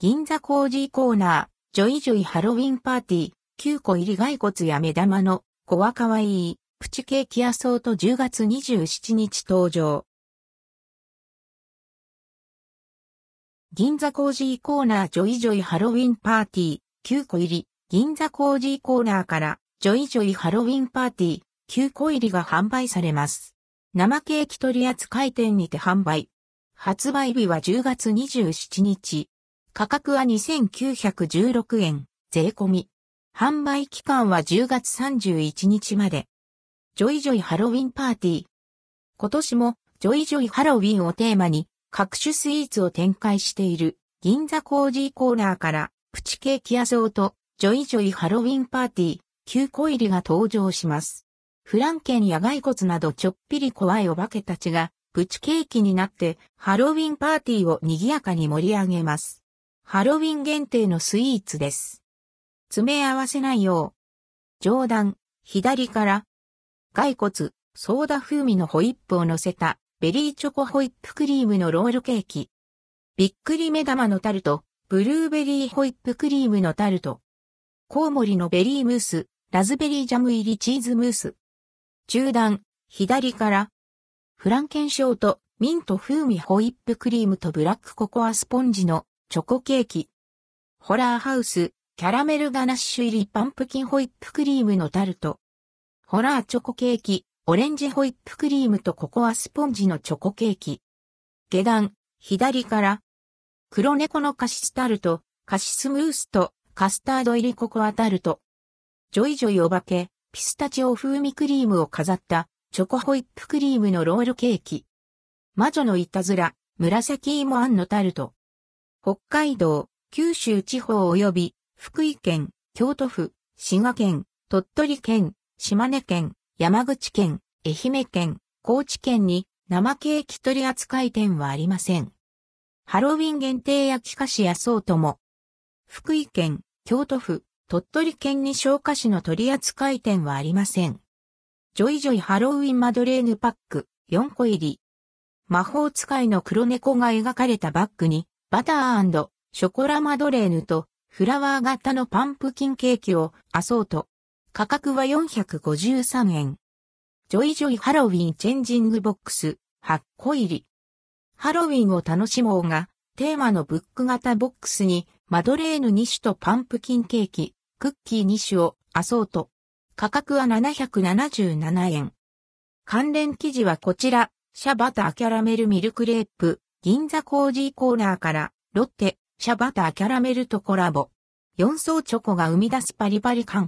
銀座コージーコーナー、 JOYJOYハロウィンパーティー、9個入り骸骨や目玉の、こわカワイイ、プチケーキアソート10月27日登場。銀座コージーコーナー JOYJOY ハロウィンパーティー、9個入り、銀座コージーコーナーから、 JOYJOY ハロウィンパーティー、9個入りが販売されます。生ケーキ取扱店にて販売。発売日は10月27日。価格は2916円、税込み。販売期間は10月31日まで。 JOYJOYハロウィンパーティー。今年も JOYJOYハロウィンをテーマに各種スイーツを展開している銀座コージーコーナーからプチケーキアソートJOYJOY ハロウィンパーティー9個入りが登場します。フランケンや骸骨などちょっぴり怖いお化けたちがプチケーキになってハロウィンパーティーを賑やかに盛り上げます。ハロウィン限定のスイーツです。詰め合わせないよう。上段、左から、骸骨、ソーダ風味のホイップを乗せた、ベリーチョコホイップクリームのロールケーキ。びっくり目玉のタルト、ブルーベリーホイップクリームのタルト。コウモリのベリームース、ラズベリージャム入りチーズムース。中段、左から、フランケンショート、ミント風味ホイップクリームとブラックココアスポンジのチョコケーキ。ホラーハウス、キャラメルガナッシュ入りパンプキンホイップクリームのタルト。ホラーチョコケーキ、オレンジホイップクリームとココアスポンジのチョコケーキ。下段、左から、黒猫のカシスタルト、カシスムースとカスタード入りココアタルト。 JOYJOYお化け、ピスタチオ風味クリームを飾ったチョコホイップクリームのロールケーキ。魔女のいたずら、紫芋あんのタルト。北海道、九州地方及び福井県、京都府、滋賀県、鳥取県、島根県、山口県、愛媛県、高知県に生ケーキ取扱店はありません。ハロウィン限定焼き菓子アソートも。福井県、京都府、鳥取県に焼菓子の取扱店はありません。 JOYJOY ハロウィンマドレーヌパック4個入り。魔法使いの黒猫が描かれたバッグにバターショコラマドレーヌとフラワー型のパンプキンケーキをアソート。価格は453円。 JOYJOY ハロウィンチェンジングボックス8個入り。ハロウィンを楽しもうが、テーマのブック型ボックスにマドレーヌ2種とパンプキンケーキ、クッキー2種をアソート。価格は777円。関連記事はこちら、シャバターキャラメルミルクレープ、銀座コージーコーナーから、ロッテ、シャバターキャラメルとコラボ。4層チョコが生み出すパリパリ感。